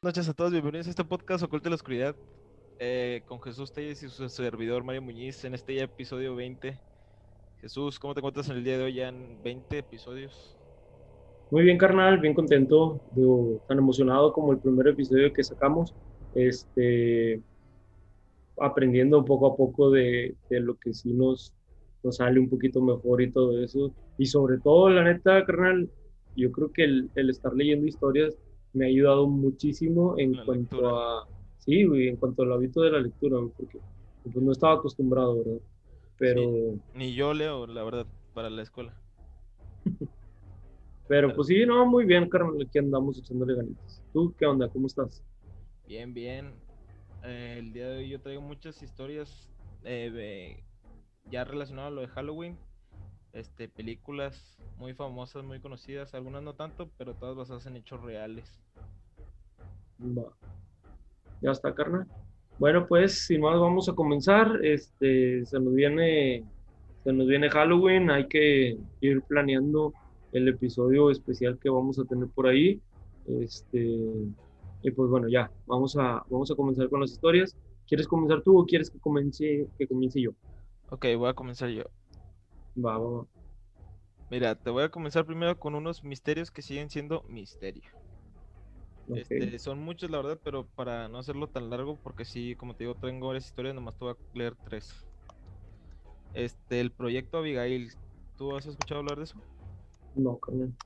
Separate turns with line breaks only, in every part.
noches a todos, bienvenidos a este podcast Oculta la Oscuridad eh, con Jesús Telles y su servidor Mario Muñiz en este ya episodio 20. Jesús, ¿cómo te encuentras en el día de hoy ya en 20 episodios?
Muy bien, carnal, bien contento, digo, tan emocionado como el primer episodio que sacamos, este, aprendiendo poco a poco de, de lo que sí nos, nos sale un poquito mejor y todo eso. Y sobre todo, la neta, carnal, yo creo que el, el estar leyendo historias me ha ayudado muchísimo en
La
cuanto
lectura.
a, sí, en cuanto al hábito de la lectura, porque pues, no estaba acostumbrado, ¿verdad? Pero,
Ni yo leo, la verdad, para la escuela.
pero pues sí, no, muy bien, carnal, aquí andamos echándole ganitas. ¿Tú qué onda? ¿Cómo estás?
Bien, bien. Eh, el día de hoy yo traigo muchas historias eh, de- ya relacionadas a lo de Halloween. Este, películas muy famosas, muy conocidas, algunas no tanto, pero todas basadas en hechos reales.
Va. Ya está, carnal. Bueno, pues sin más vamos a comenzar. Este, se nos viene, se nos viene Halloween, hay que ir planeando el episodio especial que vamos a tener por ahí. Este, y pues bueno, ya, vamos a, vamos a comenzar con las historias. ¿Quieres comenzar tú o quieres que comience, que comience yo?
Ok, voy a comenzar yo.
Va, va, va.
Mira, te voy a comenzar primero con unos misterios que siguen siendo misterio. Este, son muchos, la verdad, pero para no hacerlo tan largo, porque sí, como te digo, tengo varias historias, nomás te voy a leer tres. Este, el proyecto Abigail, ¿tú has escuchado hablar de eso?
No, carnal.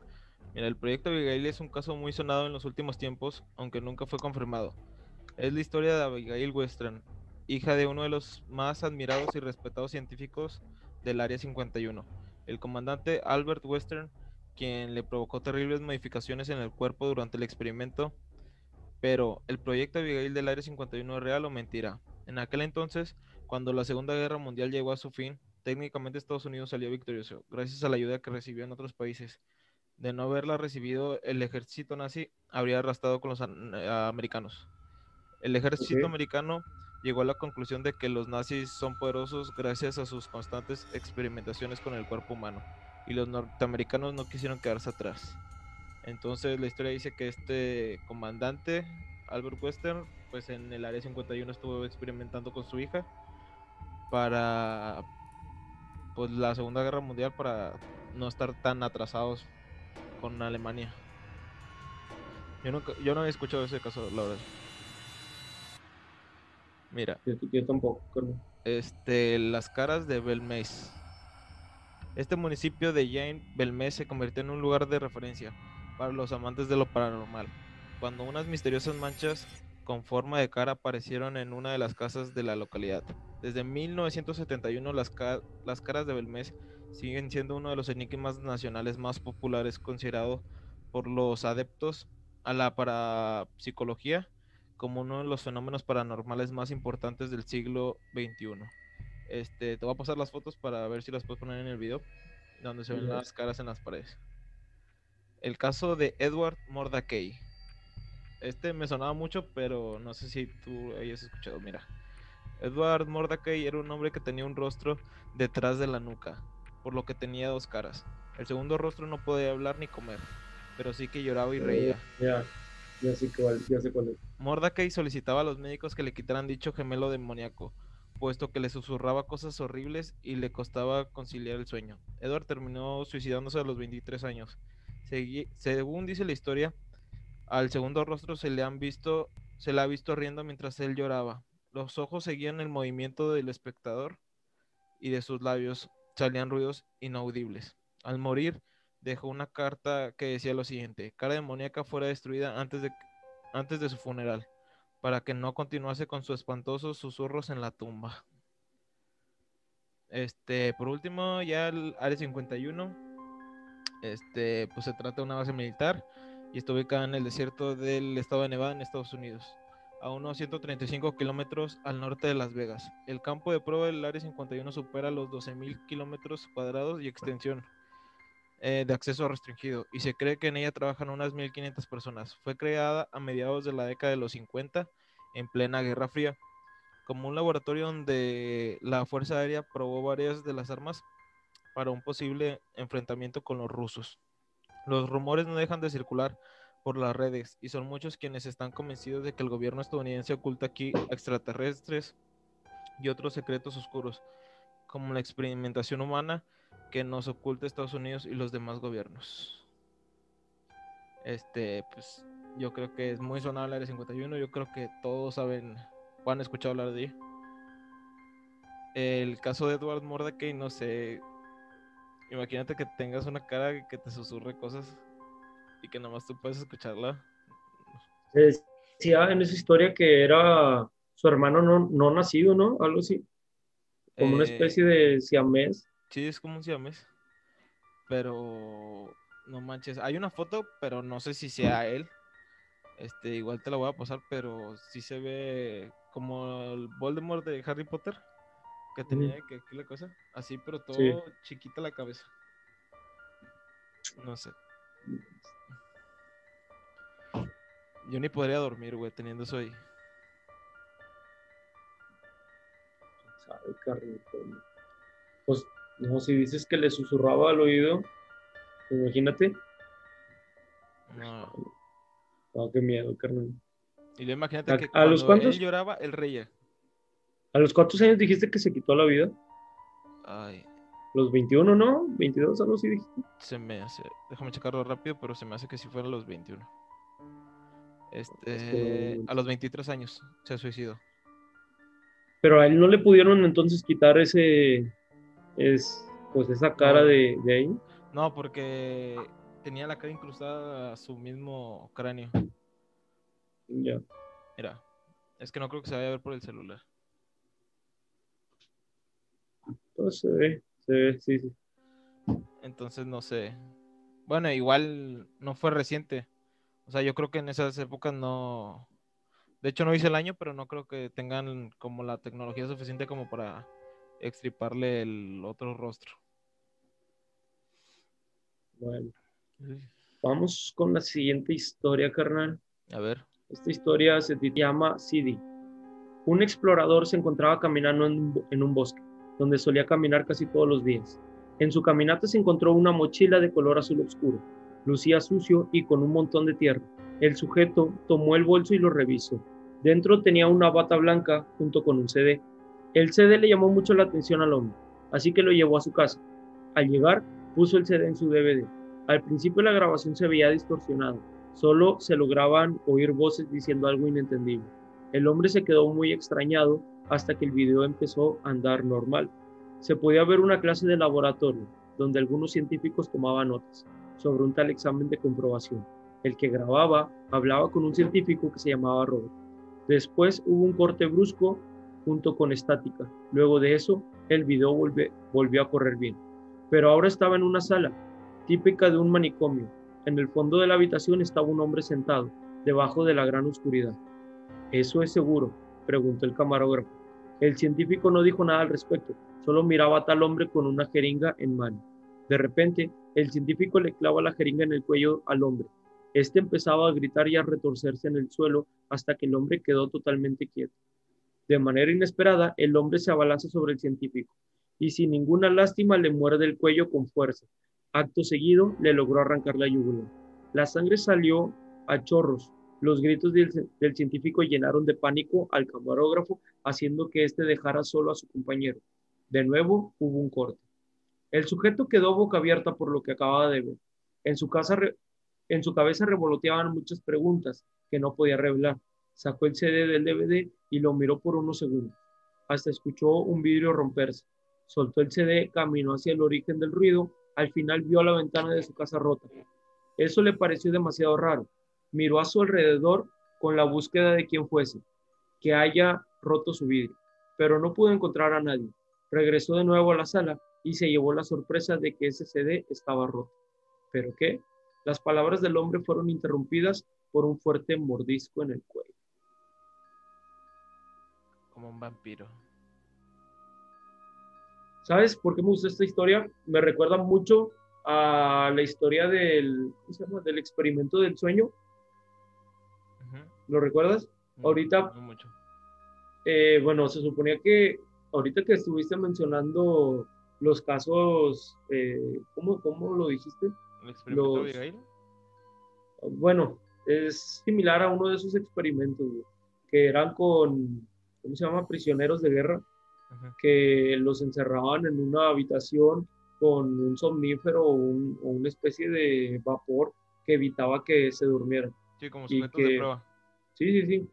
Mira, el proyecto Abigail es un caso muy sonado en los últimos tiempos, aunque nunca fue confirmado. Es la historia de Abigail Western, hija de uno de los más admirados y respetados científicos del Área 51, el comandante Albert Western, quien le provocó terribles modificaciones en el cuerpo durante el experimento. Pero, ¿el proyecto Abigail del Área 51 es real o mentira? En aquel entonces, cuando la Segunda Guerra Mundial llegó a su fin, técnicamente Estados Unidos salió victorioso, gracias a la ayuda que recibió en otros países. De no haberla recibido, el ejército nazi habría arrastrado con los eh, americanos. El ejército americano llegó a la conclusión de que los nazis son poderosos gracias a sus constantes experimentaciones con el cuerpo humano, y los norteamericanos no quisieron quedarse atrás. Entonces la historia dice que este comandante, Albert Western, pues en el área 51 estuvo experimentando con su hija para pues la Segunda Guerra Mundial para no estar tan atrasados con Alemania. Yo, nunca, yo no había escuchado ese caso, la verdad. Mira,
Yo, yo tampoco,
este, las caras de Belmez. Este municipio de Jane Belmez se convirtió en un lugar de referencia para los amantes de lo paranormal, cuando unas misteriosas manchas con forma de cara aparecieron en una de las casas de la localidad. Desde 1971 las, ca- las caras de Belmez siguen siendo uno de los enigmas nacionales más populares considerado por los adeptos a la parapsicología como uno de los fenómenos paranormales más importantes del siglo XXI. Este, te voy a pasar las fotos para ver si las puedes poner en el video, donde se ven las caras en las paredes. El caso de Edward Mordecai. Este me sonaba mucho, pero no sé si tú hayas escuchado. Mira, Edward Mordecai era un hombre que tenía un rostro detrás de la nuca, por lo que tenía dos caras. El segundo rostro no podía hablar ni comer, pero sí que lloraba y reía.
Ya, ya sé cuál, es.
Solicitaba a los médicos que le quitaran dicho gemelo demoníaco, puesto que le susurraba cosas horribles y le costaba conciliar el sueño. Edward terminó suicidándose a los 23 años. Según dice la historia, al segundo rostro se le han visto, se le ha visto riendo mientras él lloraba. Los ojos seguían el movimiento del espectador y de sus labios salían ruidos inaudibles. Al morir, dejó una carta que decía lo siguiente: cara demoníaca fuera destruida antes de antes de su funeral, para que no continuase con sus espantosos susurros en la tumba. Este, por último, ya el Área 51, este, pues se trata de una base militar y está ubicada en el desierto del estado de Nevada en Estados Unidos, a unos 135 kilómetros al norte de Las Vegas. El campo de prueba del Área 51 supera los 12.000 kilómetros cuadrados y extensión eh, de acceso restringido y se cree que en ella trabajan unas 1.500 personas. Fue creada a mediados de la década de los 50 en plena Guerra Fría como un laboratorio donde la Fuerza Aérea probó varias de las armas para un posible enfrentamiento con los rusos. Los rumores no dejan de circular por las redes y son muchos quienes están convencidos de que el gobierno estadounidense oculta aquí extraterrestres y otros secretos oscuros, como la experimentación humana que nos oculta Estados Unidos y los demás gobiernos. Este, pues yo creo que es muy sonado el Área 51, yo creo que todos saben o han escuchado hablar de ella. El caso de Edward Mordecai, no sé, imagínate que tengas una cara que te susurre cosas y que nomás tú puedes escucharla.
Decía en esa historia que era su hermano no, no nacido, ¿no? Algo así. Como una
Eh,
especie de siamés.
Sí, es como un siames. Pero no manches. Hay una foto, pero no sé si sea él. Este, igual te la voy a pasar, pero sí se ve como el Voldemort de Harry Potter. Que tenía que aquí la cosa. Así, pero todo
Sí.
chiquita la cabeza. No sé. Yo ni podría dormir, güey, teniendo eso ahí.
¿Sabe, carnito? Pues, no, si dices que le susurraba al oído, imagínate.
No.
No, qué miedo, carnal.
Y luego imagínate
¿A-
que
a los
cuando
cuántos?
él lloraba, él reía.
¿A los cuántos años dijiste que se quitó la vida?
Ay,
Los 21, ¿no? 22, algo así dijiste.
se me hace. Déjame checarlo rápido, pero se me hace que si fuera a los 21. Este,
Es que-
a los 23 años se suicidó.
Pero a él no le pudieron entonces quitar ese, es, pues esa cara de ahí.
No, porque tenía la cara incrustada a su mismo cráneo.
Ya.
Mira, es que no creo que se vaya a ver por el celular.
Pues se ve, se ve, sí, sí.
Entonces no sé. Bueno, igual no fue reciente. O sea, yo creo que en esas épocas no. De hecho, no hice el año, pero no creo que tengan como la tecnología suficiente como para extriparle el otro rostro.
Bueno, vamos con la siguiente historia, carnal.
A ver.
Esta historia se llama Sidi. Un explorador se encontraba caminando en en un bosque, donde solía caminar casi todos los días. En su caminata se encontró una mochila de color azul oscuro. Lucía sucio y con un montón de tierra. El sujeto tomó el bolso y lo revisó. Dentro tenía una bata blanca junto con un CD. El CD le llamó mucho la atención al hombre, así que lo llevó a su casa. Al llegar, puso el CD en su DVD. Al principio la grabación se veía distorsionada, solo se lograban oír voces diciendo algo inentendible. El hombre se quedó muy extrañado hasta que el video empezó a andar normal. Se podía ver una clase de laboratorio donde algunos científicos tomaban notas sobre un tal examen de comprobación. El que grababa hablaba con un científico que se llamaba Robert. Después hubo un corte brusco junto con estática. Luego de eso, el video volvió a correr bien. Pero ahora estaba en una sala, típica de un manicomio. En el fondo de la habitación estaba un hombre sentado, debajo de la gran oscuridad. ¿Eso es seguro? preguntó el camarógrafo. El científico no dijo nada al respecto, solo miraba a tal hombre con una jeringa en mano. De repente, el científico le clava la jeringa en el cuello al hombre. Este empezaba a gritar y a retorcerse en el suelo hasta que el hombre quedó totalmente quieto. De manera inesperada, el hombre se abalanza sobre el científico y sin ninguna lástima le muerde el cuello con fuerza. Acto seguido, le logró arrancar la yugular. La sangre salió a chorros. Los gritos del, del científico llenaron de pánico al camarógrafo, haciendo que éste dejara solo a su compañero. De nuevo hubo un corte. El sujeto quedó boca abierta por lo que acababa de ver. En su, casa re- en su cabeza revoloteaban muchas preguntas que no podía revelar. Sacó el CD del DVD y lo miró por unos segundos. Hasta escuchó un vidrio romperse. Soltó el CD, caminó hacia el origen del ruido. Al final vio la ventana de su casa rota. Eso le pareció demasiado raro. Miró a su alrededor con la búsqueda de quién fuese, que haya roto su vidrio, pero no pudo encontrar a nadie. Regresó de nuevo a la sala y se llevó la sorpresa de que ese CD estaba roto. ¿Pero qué? Las palabras del hombre fueron interrumpidas por un fuerte mordisco en el cuello.
Como un vampiro.
¿Sabes por qué me gusta esta historia? Me recuerda mucho a la historia del, ¿cómo se llama? del experimento del sueño. ¿Lo recuerdas?
No,
Ahorita-
no mucho.
Eh, bueno, se suponía que ahorita que estuviste mencionando los casos, eh, ¿cómo, ¿cómo lo dijiste?
¿El experimento
los-
Abigail?
Bueno, es similar a uno de esos experimentos, que eran con, ¿cómo se llama? Prisioneros de guerra,
Ajá.
que los encerraban en una habitación con un somnífero o, un- o una especie de vapor que evitaba que se durmieran.
Sí, como sujetos de
que-
prueba.
Sí, sí, sí.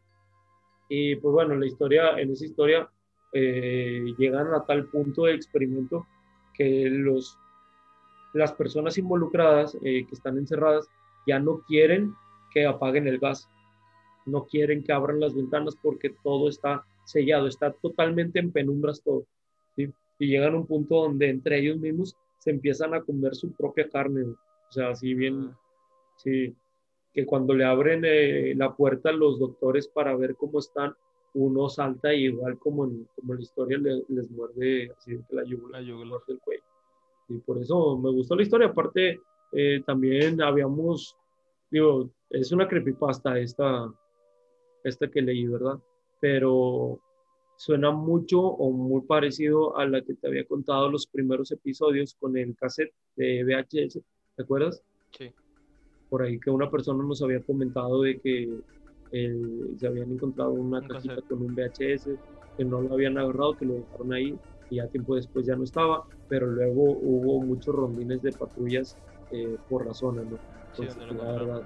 Y pues bueno, la historia, en esa historia eh, llegan a tal punto de experimento que los, las personas involucradas eh, que están encerradas ya no quieren que apaguen el gas, no quieren que abran las ventanas porque todo está sellado, está totalmente en penumbras todo. ¿sí? Y llegan a un punto donde entre ellos mismos se empiezan a comer su propia carne. güey. O sea, así bien, Sí, que cuando le abren eh, la puerta a los doctores para ver cómo están, uno salta y igual como en, como en la historia le- les muerde así que la yugular,
La yugular.
muerde el cuello. Y por eso me gustó la historia. Aparte, eh, también habíamos, digo, es una creepypasta esta, esta que leí, ¿verdad? Pero suena mucho o muy parecido a la que te había contado los primeros episodios con el cassette de VHS, ¿te acuerdas?
Sí.
por ahí que una persona nos había comentado de que eh, se habían encontrado una
Un
cajita
cassette.
con un VHS, que no lo habían agarrado, que lo dejaron ahí y ya tiempo después ya no estaba, pero luego hubo muchos rondines de patrullas eh, por la zona, ¿no?
Sí,
Entonces,
lo
la verdad,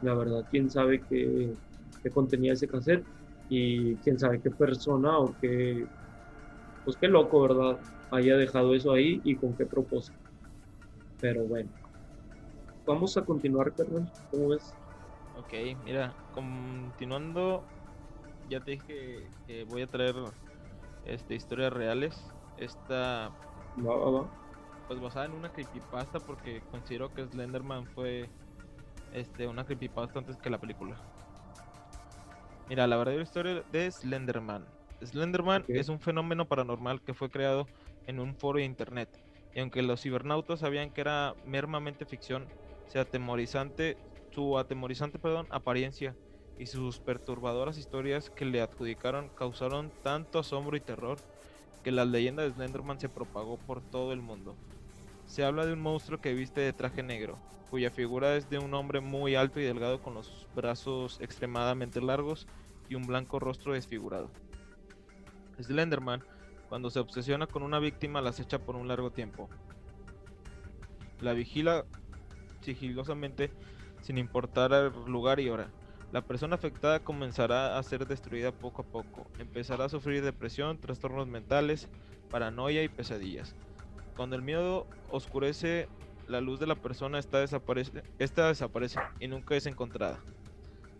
la verdad, quién sabe qué, qué contenía ese cassette y quién sabe qué persona o qué, pues qué loco, ¿verdad? Haya dejado eso ahí y con qué propósito. Pero bueno, vamos a continuar, carnal. ¿Cómo ves?
Ok, mira, continuando, ya te dije que voy a traer este, historias reales. Esta,
Va, va, va.
pues basada en una creepypasta, porque considero que Slenderman fue este, una creepypasta antes que la película. Mira, la verdadera historia de Slenderman. Slenderman es un fenómeno paranormal que fue creado en un foro de internet. Y aunque los cibernautas sabían que era meramente ficción, su atemorizante, su atemorizante perdón, apariencia y sus perturbadoras historias que le adjudicaron causaron tanto asombro y terror que la leyenda de Slenderman se propagó por todo el mundo. Se habla de un monstruo que viste de traje negro, cuya figura es de un hombre muy alto y delgado con los brazos extremadamente largos y un blanco rostro desfigurado. Slenderman, cuando se obsesiona con una víctima, la acecha por un largo tiempo. La vigila sigilosamente sin importar el lugar y hora. La persona afectada comenzará a ser destruida poco a poco. Empezará a sufrir depresión, trastornos mentales, paranoia y pesadillas. Cuando el miedo oscurece, la luz de la persona esta desaparece, esta desaparece y nunca es encontrada.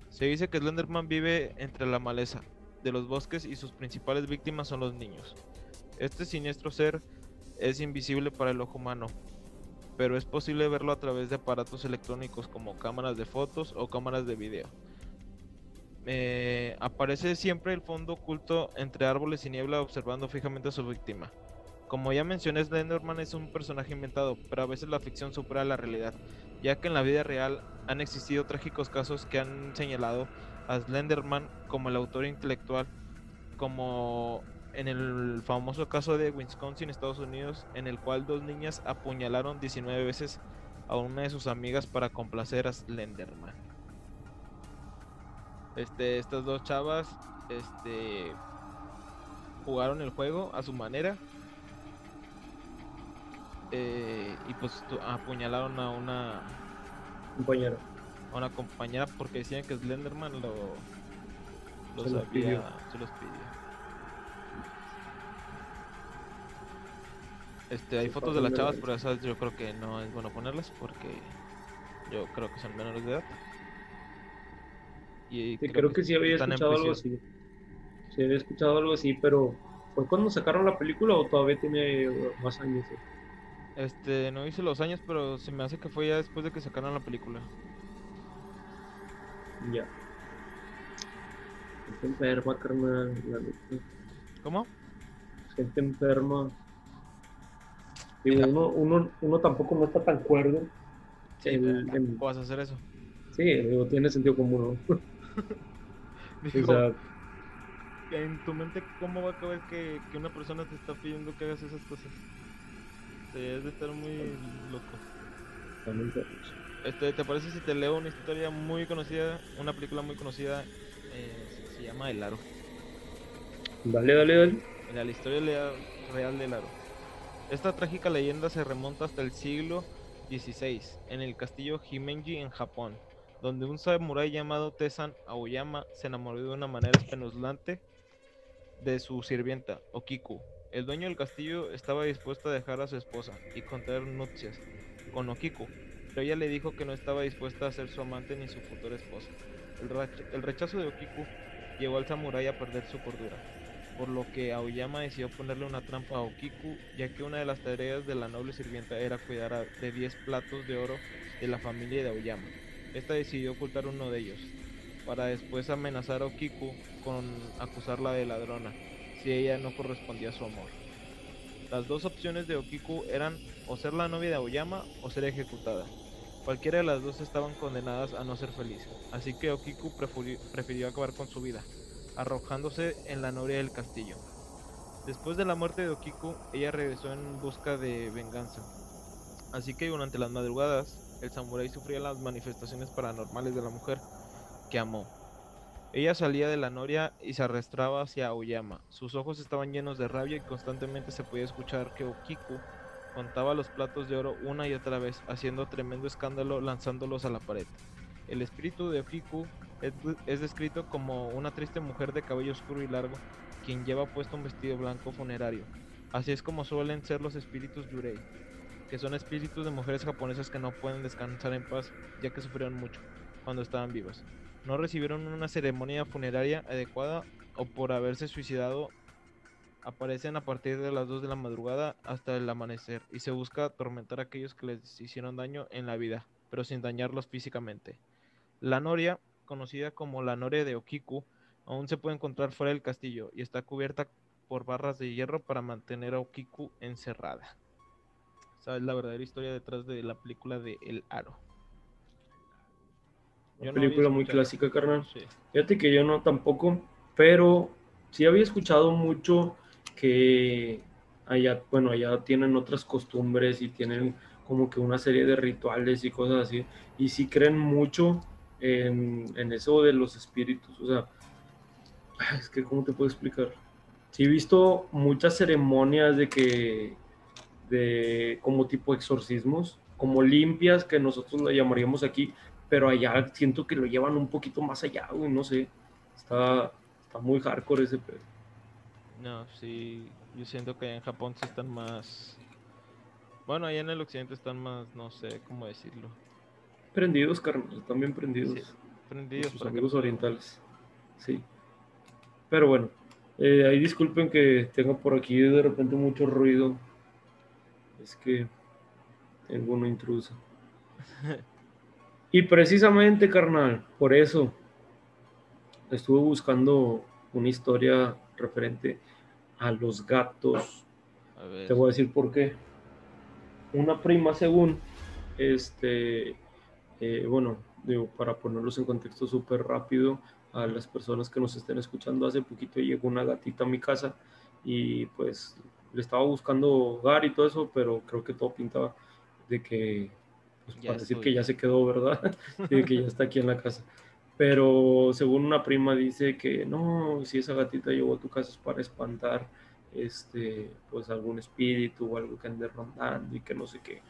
Se dice que Slenderman vive entre la maleza de los bosques y sus principales víctimas son los niños. Este siniestro ser es invisible para el ojo humano, pero es posible verlo a través de aparatos electrónicos como cámaras de fotos o cámaras de video. Eh, aparece siempre el fondo oculto entre árboles y niebla observando fijamente a su víctima. Como ya mencioné, Slenderman es un personaje inventado, pero a veces la ficción supera la realidad, ya que en la vida real han existido trágicos casos que han señalado a Slenderman como el autor intelectual, como en el famoso caso de Wisconsin, Estados Unidos, en el cual dos niñas apuñalaron 19 veces a una de sus amigas para complacer a Slenderman. Este, estas dos chavas, este, jugaron el juego a su manera. Eh, y pues apuñalaron a una,
compañero.
a una compañera porque decían que Slenderman lo, los
Se los
había-
pidió.
se los pidió. Este, hay fotos de las chavas, pero esas yo creo que no es bueno ponerlas porque yo creo que son menores de edad. Y
Sí, creo que sí había escuchado algo así. Sí, había escuchado algo así, pero ¿fue cuando sacaron la película o todavía tiene más años? eh?
Este, no hice los años, pero se me hace que fue ya después de que sacaron la película.
Ya. Gente enferma, carnal. la neta.
¿Cómo?
Gente enferma.
Mira.
uno, uno, uno tampoco no está tan cuerdo.
Sí,
El-
vas a hacer eso.
Sí, digo, tiene sentido común, ¿no? O
Digo,
sea,
en tu mente, ¿cómo va a caber que, que una persona te está pidiendo que hagas esas cosas? Te debes de estar muy loco. Este, ¿Te parece si te leo una historia muy conocida, una película muy conocida? Eh, se llama El Aro.
Dale, dale, dale.
Mira, la historia real del Aro. Esta trágica leyenda se remonta hasta el siglo XVI, en el castillo Himenji en Japón, donde un samurái llamado Tesan Aoyama se enamoró de una manera espeluznante de su sirvienta, Okiku. El dueño del castillo estaba dispuesto a dejar a su esposa y contraer nupcias con Okiku, pero ella le dijo que no estaba dispuesta a ser su amante ni su futura esposa. El, rechazo de Okiku llevó al samurái a perder su cordura, por lo que Aoyama decidió ponerle una trampa a Okiku, ya que una de las tareas de la noble sirvienta era cuidar de 10 platos de oro de la familia de Aoyama. Esta decidió ocultar uno de ellos, para después amenazar a Okiku con acusarla de ladrona, si ella no correspondía a su amor. Las dos opciones de Okiku eran o ser la novia de Aoyama o ser ejecutada. Cualquiera de las dos estaban condenadas a no ser felices, así que Okiku prefirió, acabar con su vida, arrojándose en la noria del castillo. Después de la muerte de Okiku, ella regresó en busca de venganza. Así que durante las madrugadas, el samurái sufría las manifestaciones paranormales de la mujer que amó. Ella salía de la noria y se arrastraba hacia Aoyama. Sus ojos estaban llenos de rabia y constantemente se podía escuchar que Okiku contaba los platos de oro una y otra vez, haciendo tremendo escándalo lanzándolos a la pared. El espíritu de Okiku es, descrito como una triste mujer de cabello oscuro y largo, quien lleva puesto un vestido blanco funerario. Así es como suelen ser los espíritus Yurei, que son espíritus de mujeres japonesas que no pueden descansar en paz, ya que sufrieron mucho cuando estaban vivas no recibieron una ceremonia funeraria adecuada o por haberse suicidado aparecen a partir de las 2 de la madrugada hasta el amanecer y se busca atormentar a aquellos que les hicieron daño en la vida, pero sin dañarlos físicamente. La noria, conocida como la noria de Okiku, aún se puede encontrar fuera del castillo y está cubierta por barras de hierro para mantener a Okiku encerrada. Esa es la verdadera historia detrás de la película de El Aro.
Una película muy clásica, carnal. Fíjate que yo no tampoco, pero sí había escuchado mucho que allá, bueno, allá tienen otras costumbres y tienen como que una serie de rituales y cosas así. Y sí creen mucho en, en eso de los espíritus. O sea, es que, ¿cómo te puedo explicar? Sí he visto muchas ceremonias de que, de como tipo exorcismos, como limpias, que nosotros la llamaríamos aquí, pero allá siento que lo llevan un poquito más allá, güey, no sé. Está, está muy hardcore ese pedo.
No, sí, yo siento que en Japón sí están más... Bueno, allá en el occidente están más, no sé cómo decirlo.
Prendidos, carnal, también prendidos.
prendidos.
Sus amigos orientales. Sí. Pero bueno, eh, ahí disculpen que tenga por aquí de repente mucho ruido. Es que tengo una intrusa. Y precisamente, carnal, por eso estuve buscando una historia referente a los gatos. Te voy a decir por qué. Una prima, según, este, eh, bueno, digo, para ponerlos en contexto súper rápido a las personas que nos estén escuchando, hace poquito llegó una gatita a mi casa y pues le estaba buscando hogar y todo eso, pero creo que todo pintaba de que pues, para decir que ya se quedó, ¿verdad? que ya está aquí en la casa. Pero según una prima dice que no, si esa gatita llegó a tu casa es para espantar este, pues algún espíritu o algo que ande rondando y que no sé qué.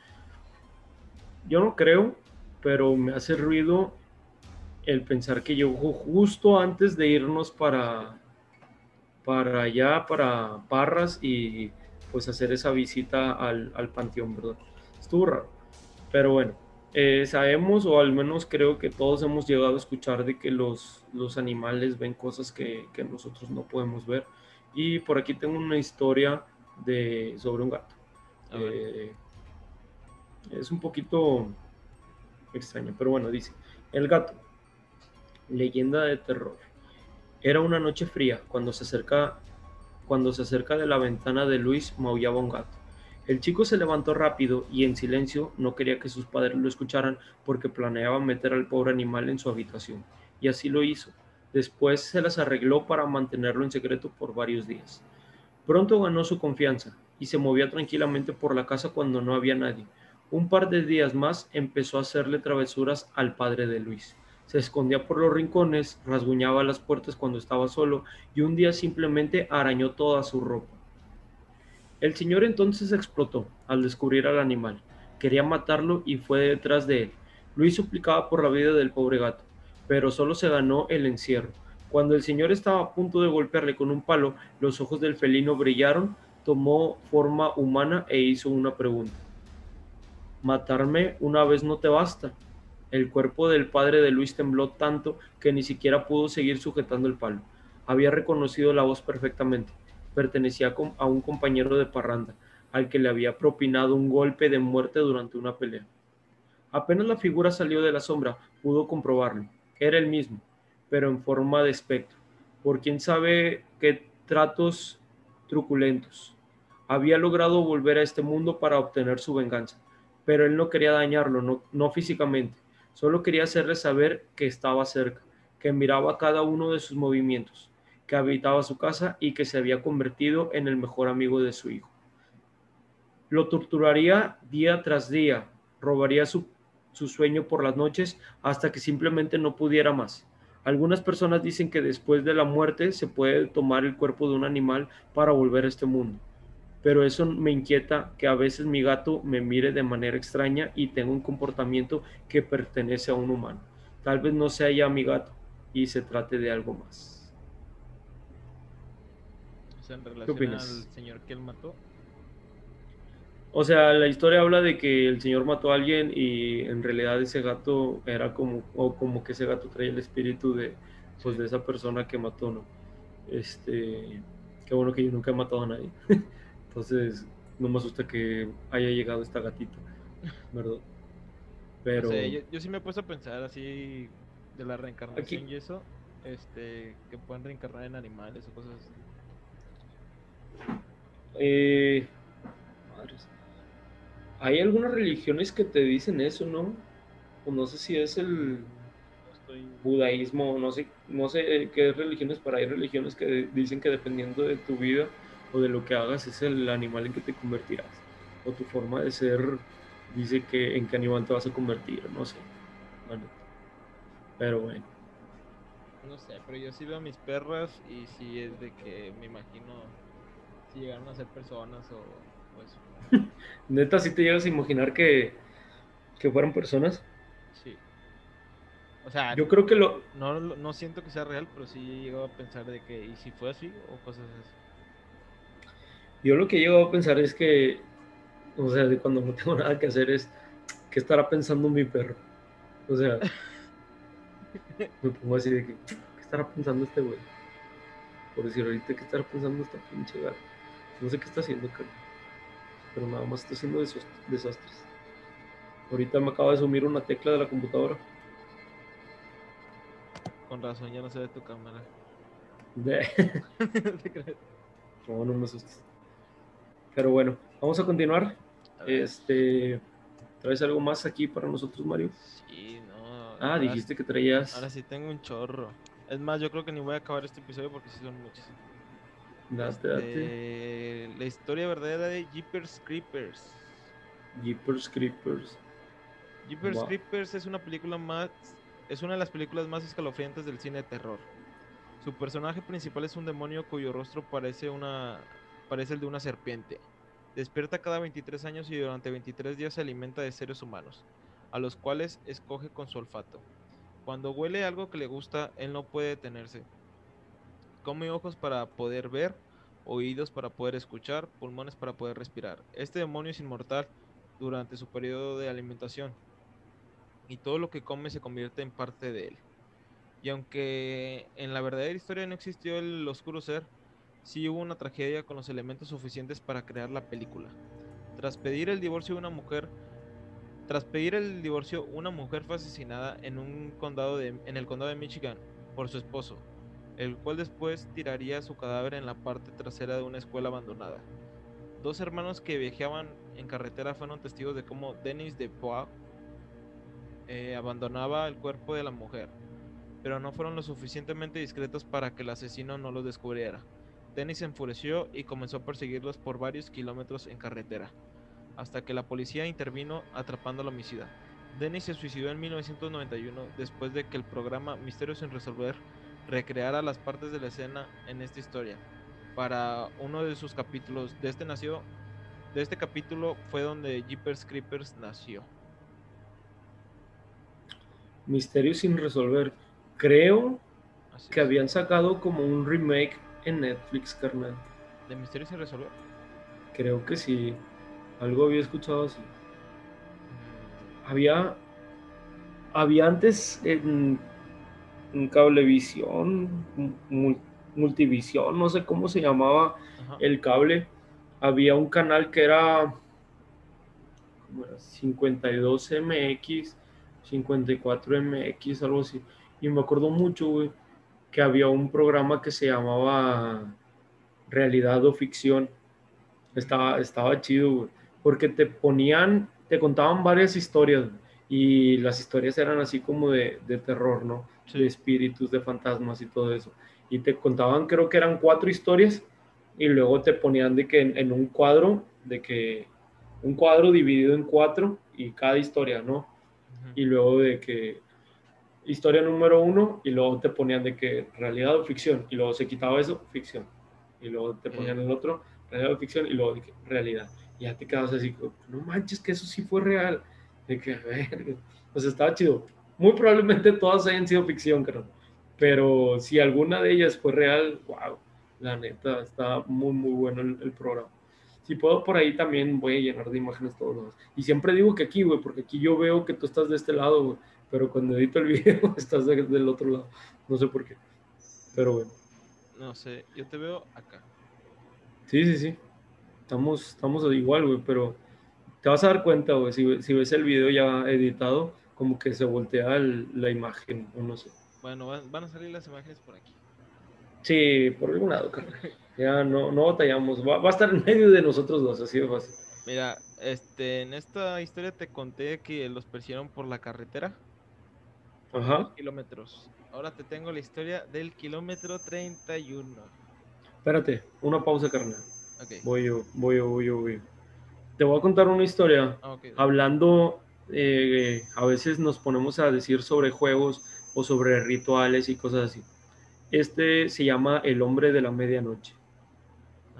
Yo no creo, pero me hace ruido el pensar que llegó justo antes de irnos para, para allá, para Parras y pues hacer esa visita al, al panteón, ¿verdad? Estuvo raro. Pero bueno, eh, sabemos, o al menos creo que todos hemos llegado a escuchar de que los, los animales ven cosas que, que, nosotros no podemos ver. Y por aquí tengo una historia de, sobre un gato. Eh, es un poquito extraño, pero bueno, dice, el gato, leyenda de terror. Era una noche fría cuando se acerca, cuando se acerca de la ventana de Luis maullaba un gato. El chico se levantó rápido y en silencio no quería que sus padres lo escucharan porque planeaba meter al pobre animal en su habitación. Y así lo hizo. Después se las arregló para mantenerlo en secreto por varios días. Pronto ganó su confianza y se movía tranquilamente por la casa cuando no había nadie. Un par de días más empezó a hacerle travesuras al padre de Luis. Se escondía por los rincones, rasguñaba las puertas cuando estaba solo y un día simplemente arañó toda su ropa. El señor entonces explotó al descubrir al animal. Quería matarlo y fue detrás de él. Luis suplicaba por la vida del pobre gato, pero solo se ganó el encierro. Cuando el señor estaba a punto de golpearle con un palo, los ojos del felino brillaron, tomó forma humana e hizo una pregunta. Matarme una vez no te basta. El cuerpo del padre de Luis tembló tanto que ni siquiera pudo seguir sujetando el palo. Había reconocido la voz perfectamente. Pertenecía a un compañero de parranda, al que le había propinado un golpe de muerte durante una pelea. Apenas la figura salió de la sombra, pudo comprobarlo. Era el mismo, pero en forma de espectro, por quién sabe qué tratos truculentos. Había logrado volver a este mundo para obtener su venganza, pero él no quería dañarlo, no, no físicamente, solo quería hacerle saber que estaba cerca, que miraba cada uno de sus movimientos, que habitaba su casa y que se había convertido en el mejor amigo de su hijo. Lo torturaría día tras día, robaría su su sueño por las noches hasta que simplemente no pudiera más. Algunas personas dicen que después de la muerte se puede tomar el cuerpo de un animal para volver a este mundo. Pero eso me inquieta que a veces mi gato me mire de manera extraña y tenga un comportamiento que pertenece a un humano. Tal vez no sea ya mi gato y se trate de algo más.
¿Qué opinas? al señor que él mató?
O sea, la historia habla de que el señor mató a alguien y en realidad ese gato era como, o como que ese gato traía el espíritu de, pues, de esa persona que mató, ¿no? Este, qué bueno que yo nunca he matado a nadie. Entonces, no me asusta que haya llegado esta gatita, ¿verdad?
Pero... yo, sí me he puesto a pensar así de la reencarnación y eso, este, que pueden reencarnar en animales o cosas así.
Eh, madres. Hay algunas religiones que te dicen eso, ¿no? O no sé si es el budaísmo, no sé, no sé qué religiones, pero hay religiones que dicen que dependiendo de tu vida o de lo que hagas es el animal en que te convertirás. O tu forma de ser dice que en qué animal te vas a convertir, no sé. pero bueno.
No sé, pero yo sí veo a mis perras y sí es de que me imagino si llegaron a ser personas o pues
Neta, si te llegas a imaginar que, que fueran personas.
Sí. O sea,
yo creo que lo.
No, no siento que sea real, pero sí he llegado a pensar de que, ¿y si fue así? O cosas así.
Yo lo que he llegado a pensar es que, o sea, de cuando no tengo nada que hacer es, ¿qué estará pensando mi perro? O sea, me pongo así de que, ¿qué estará pensando este güey? Por decir ahorita, ¿qué estará pensando esta pinche gata? No sé qué está haciendo, cara pero nada más está haciendo desastres. Ahorita me acaba de sumir una tecla de la computadora.
Con razón, ya no se ve tu cámara.
no, no me asustes. Pero bueno, vamos a continuar. este, ¿Traes algo más aquí para nosotros, Mario?
Sí, no.
Ah, dijiste que traías.
Ahora sí tengo un chorro. Es más, yo creo que ni voy a acabar este episodio porque sí son Este, la historia verdadera de Jeepers Creepers.
Jeepers Creepers.
Jeepers Creepers es una película más. Es una de las películas más escalofriantes del cine de terror. Su personaje principal es un demonio cuyo rostro parece una parece el de una serpiente. Despierta cada 23 años y durante 23 días se alimenta de seres humanos, a los cuales escoge con su olfato. Cuando huele algo que le gusta, él no puede detenerse come ojos para poder ver, oídos para poder escuchar, pulmones para poder respirar. Este demonio es inmortal durante su periodo de alimentación y todo lo que come se convierte en parte de él. Y aunque en la verdadera historia no existió el oscuro ser, sí hubo una tragedia con los elementos suficientes para crear la película. Tras pedir el divorcio de una mujer, tras pedir el divorcio, una mujer fue asesinada en un condado de, en el condado de Michigan por su esposo, el cual después tiraría su cadáver en la parte trasera de una escuela abandonada. Dos hermanos que viajaban en carretera fueron testigos de cómo Denis de eh, abandonaba el cuerpo de la mujer, pero no fueron lo suficientemente discretos para que el asesino no los descubriera. Dennis se enfureció y comenzó a perseguirlos por varios kilómetros en carretera. hasta que la policía intervino atrapando al homicida. Dennis se suicidó en 1991 después de que el programa Misterio sin resolver recreara las partes de la escena en esta historia. Para uno de sus capítulos, de este nació, de este capítulo fue donde Jeepers Creepers nació.
Misterio sin resolver. Creo
Así
que
es.
habían sacado como un remake en Netflix, carnal.
¿De Misterio sin resolver?
Creo que sí. Algo había escuchado así.
Mm,
Había, había antes en, en Cablevisión, mul- Multivisión, no sé cómo se llamaba
ajá.
el cable. Había un canal que era, ¿cómo era? 52MX, 54MX, algo así. Y me acuerdo mucho, güey, que había un programa que se llamaba Realidad o Ficción. Estaba, estaba chido, güey, porque te ponían, te contaban varias historias, güey, y las historias eran así como de, de terror, ¿no?
Sí.
De espíritus, de fantasmas y todo eso. Y te contaban, creo que eran cuatro historias, y luego te ponían de que en, en un cuadro, de que un cuadro dividido en cuatro, y cada historia, ¿no? Y luego de que historia número uno y luego te ponían de que realidad o ficción y luego se quitaba eso, ficción. Y luego te ponían el otro, realidad o ficción y luego de que realidad. Y ya te quedas así, no manches que eso sí fue real, de que verga, pues estaba chido, muy probablemente todas hayan sido ficción, creo, pero si alguna de ellas fue real, wow, la neta, está muy muy bueno el, el programa. Si puedo por ahí también voy a llenar de imágenes todos los. Y siempre digo que aquí, güey, porque aquí yo veo que tú estás de este lado, güey. Pero cuando edito el video estás de- del otro lado. No sé por qué. Pero bueno.
No sé, yo te veo acá.
Sí, sí, sí. Estamos, estamos igual, güey, pero te vas a dar cuenta, güey, si, si ves el video ya editado, como que se voltea el- la imagen, o no sé.
Bueno, van, van a salir las imágenes por aquí.
Sí, por algún lado, carnal. Ya no, no batallamos. Va, va a estar en medio de nosotros dos, así de fácil.
Mira, este, en esta historia te conté que los persiguieron por la carretera.
Ajá.
Kilómetros. Ahora te tengo la historia del kilómetro 31.
Espérate, una pausa, carnal. Voy yo, voy yo, voy yo, voy yo. Te voy a contar una historia.
Ah.
Hablando, eh, a veces nos ponemos a decir sobre juegos o sobre rituales y cosas así. Este se llama El hombre de la medianoche.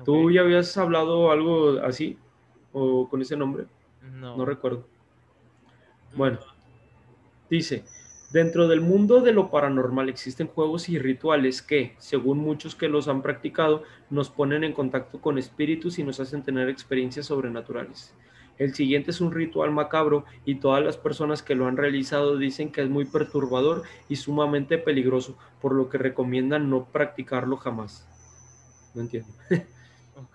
¿Tú
ok.
ya habías hablado algo así? ¿O con ese nombre?
No.
No recuerdo. Bueno, dice, dentro del mundo de lo paranormal existen juegos y rituales que, según muchos que los han practicado, nos ponen en contacto con espíritus y nos hacen tener experiencias sobrenaturales. El siguiente es un ritual macabro y todas las personas que lo han realizado dicen que es muy perturbador y sumamente peligroso, por lo que recomiendan no practicarlo jamás. No entiendo.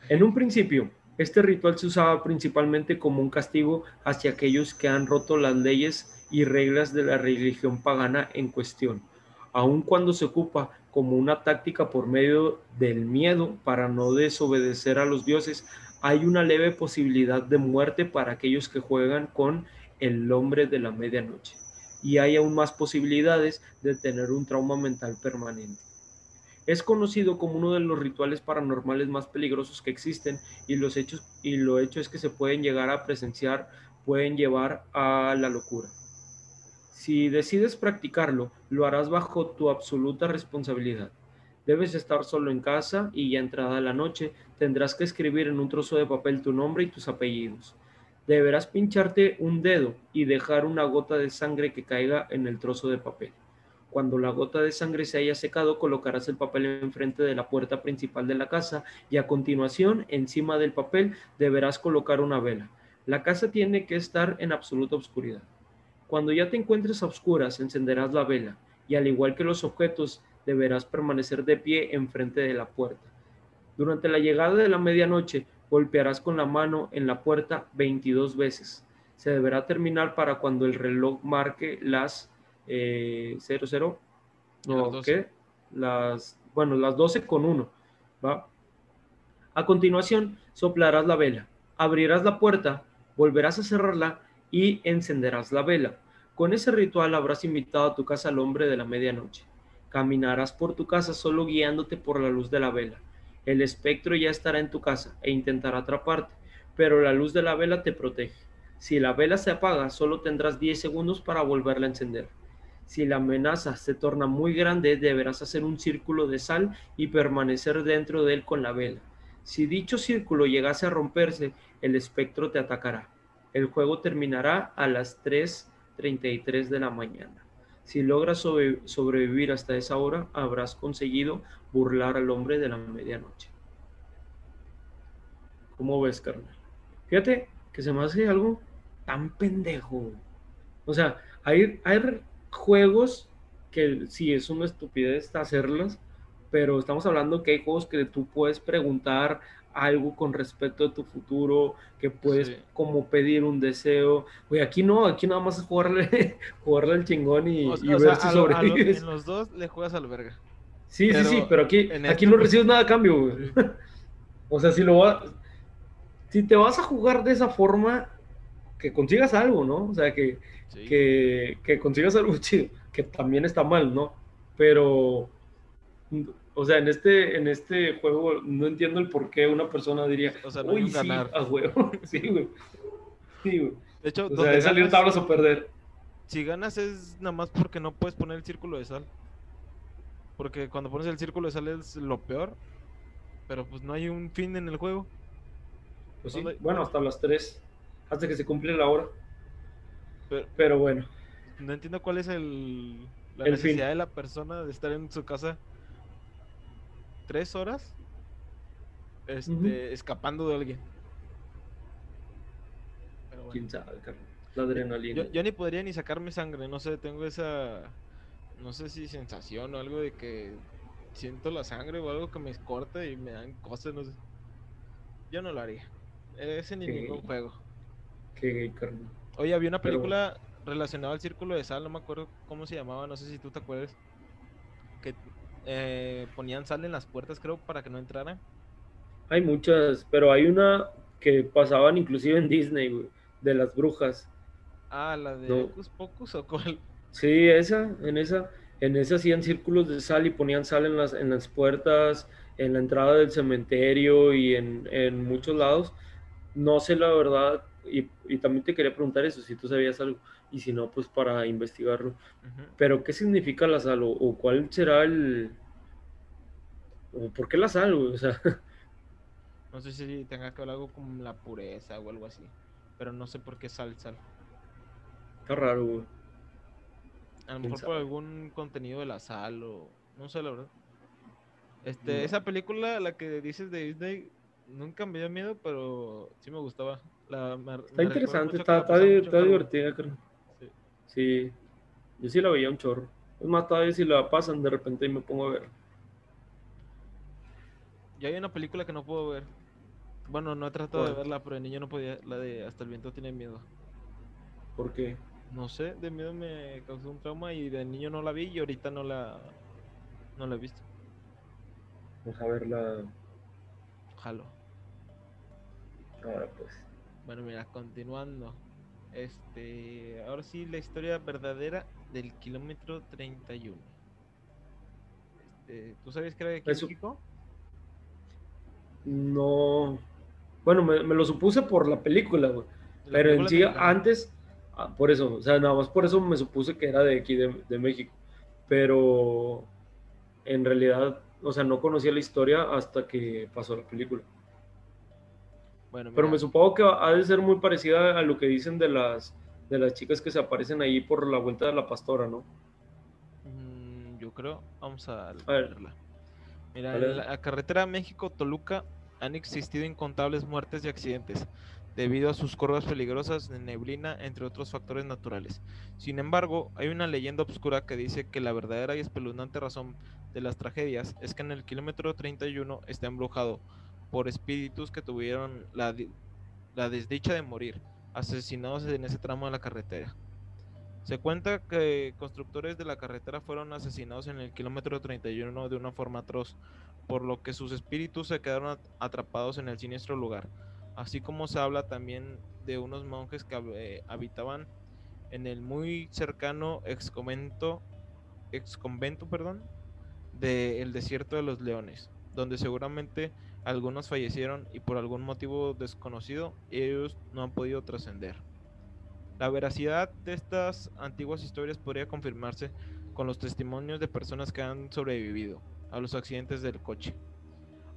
En un principio, este ritual se usaba principalmente como un castigo hacia aquellos que han roto las leyes y reglas de la religión pagana en cuestión, aun cuando se ocupa como una táctica por medio del miedo para no desobedecer a los dioses, hay una leve posibilidad de muerte para aquellos que juegan con el hombre de la medianoche, y hay aún más posibilidades de tener un trauma mental permanente. Es conocido como uno de los rituales paranormales más peligrosos que existen y los hechos y lo hecho es que se pueden llegar a presenciar, pueden llevar a la locura. Si decides practicarlo, lo harás bajo tu absoluta responsabilidad. Debes estar solo en casa y ya entrada la noche tendrás que escribir en un trozo de papel tu nombre y tus apellidos. Deberás pincharte un dedo y dejar una gota de sangre que caiga en el trozo de papel. Cuando la gota de sangre se haya secado, colocarás el papel enfrente de la puerta principal de la casa y a continuación, encima del papel, deberás colocar una vela. La casa tiene que estar en absoluta oscuridad. Cuando ya te encuentres a oscuras, encenderás la vela y al igual que los objetos, deberás permanecer de pie enfrente de la puerta. Durante la llegada de la medianoche, golpearás con la mano en la puerta 22 veces. Se deberá terminar para cuando el reloj marque las eh, 00, no,
Las 12.
¿qué? Las, bueno, las 12 con 1, ¿va? A continuación, soplarás la vela, abrirás la puerta, volverás a cerrarla y encenderás la vela. Con ese ritual habrás invitado a tu casa al hombre de la medianoche. Caminarás por tu casa solo guiándote por la luz de la vela. El espectro ya estará en tu casa e intentará atraparte. pero la luz de la vela te protege. Si la vela se apaga, solo tendrás 10 segundos para volverla a encender. Si la amenaza se torna muy grande, deberás hacer un círculo de sal y permanecer dentro de él con la vela. Si dicho círculo llegase a romperse, el espectro te atacará. El juego terminará a las 3.33 de la mañana. Si logras sobrevivir hasta esa hora, habrás conseguido burlar al hombre de la medianoche. ¿Cómo ves, carnal? Fíjate que se me hace algo tan pendejo. O sea, hay, hay juegos que sí es una estupidez hacerlos, pero estamos hablando que hay juegos que tú puedes preguntar algo con respecto a tu futuro, que puedes como pedir un deseo. Oye, aquí no, aquí nada más es jugarle, jugarle al chingón y, ver si sobrevives.
en los dos le juegas al verga.
Sí, sí, sí, pero aquí, aquí este no recibes nada a cambio, o sea, si lo vas, si te vas a jugar de esa forma, que consigas algo, ¿no? O sea, que, que, que consigas algo chido, que también está mal, ¿no? Pero o sea, en este, en este juego no entiendo el por qué una persona diría, o sea, no uy, sí, a huevo. sí, güey. Sí, güey. De hecho, o sea, es salir tablas o perder.
Si ganas es nada más porque no puedes poner el círculo de sal. Porque cuando pones el círculo de sal es lo peor. Pero pues no hay un fin en el juego.
Pues sí, bueno, hasta las 3. Hasta que se cumple la hora. Pero, bueno.
No entiendo cuál es el, la necesidad de la persona de estar en su casa tres horas este, escapando de alguien.
Quién sabe, La adrenalina.
Yo, ni podría ni sacarme sangre, no sé, tengo esa, no sé si sensación o algo de que siento la sangre o algo que me corta y me dan cosas, no sé. Yo no lo haría. Ese ni ningún juego.
Qué gay, carnal.
Oye, había una película relacionada al círculo de sal, no me acuerdo cómo se llamaba, no sé si tú te acuerdas. Eh, ponían sal en las puertas, creo, para que no entraran.
Hay muchas, pero hay una que pasaban inclusive en Disney, de las brujas.
Ah, la de Pocus Pocus o cuál?
Sí, esa, en esa, en esa hacían círculos de sal y ponían sal en las, en las puertas, en la entrada del cementerio y en, en muchos lados. No sé la verdad, y, y, también te quería preguntar eso, si tú sabías algo y si no, pues para investigarlo. Pero, ¿qué significa la sal? ¿O, cuál será el... ¿O por qué la sal, O sea...
No sé si tenga que ver algo con la pureza o algo así. Pero no sé por qué sal, sal.
Está raro, güey.
A lo mejor por algún contenido de la sal o... No sé, la verdad. Este, esa película, la que dices de Disney, nunca me dio miedo, pero sí me gustaba. La,
está interesante, está, está, divertida, creo. Sí, yo sí la veía un chorro. Es más, todavía si la pasan de repente y me pongo a ver.
Ya hay una película que no puedo ver. Bueno, no he tratado de verla, pero de niño no podía. La de Hasta el viento tiene miedo.
¿Por qué?
No sé, de miedo me causó un trauma y de niño no la vi y ahorita no la, no la he visto.
Vamos a verla.
Jalo.
Ahora pues.
Bueno, mira, continuando. Este, ahora sí, la historia verdadera del kilómetro 31. Este, ¿Tú sabes que era de aquí México?
No. Bueno, me, lo supuse por la película, güey. Pero en sí, antes, ah, por eso, o sea, nada más por eso me supuse que era de aquí, de, México. Pero en realidad, o sea, no conocía la historia hasta que pasó la película. Pero me supongo que ha de ser muy parecida a lo que dicen de las, de las chicas que se aparecen ahí por la vuelta de la pastora, ¿no?
Mm, yo creo. Vamos a, verla. Mira, en la carretera México-Toluca han existido incontables muertes y accidentes debido a sus curvas peligrosas de neblina, entre otros factores naturales. Sin embargo, hay una leyenda oscura que dice que la verdadera y espeluznante razón de las tragedias es que en el kilómetro 31 está embrujado por espíritus que tuvieron la, desdicha de morir, asesinados en ese tramo de la carretera. Se cuenta que constructores de la carretera fueron asesinados en el kilómetro 31 de una forma atroz, por lo que sus espíritus se quedaron atrapados en el siniestro lugar. Así como se habla también de unos monjes que eh, habitaban en el muy cercano ex convento perdón, del desierto de los leones, donde seguramente Algunos fallecieron y por algún motivo desconocido ellos no han podido trascender. La veracidad de estas antiguas historias podría confirmarse con los testimonios de personas que han sobrevivido a los accidentes del coche,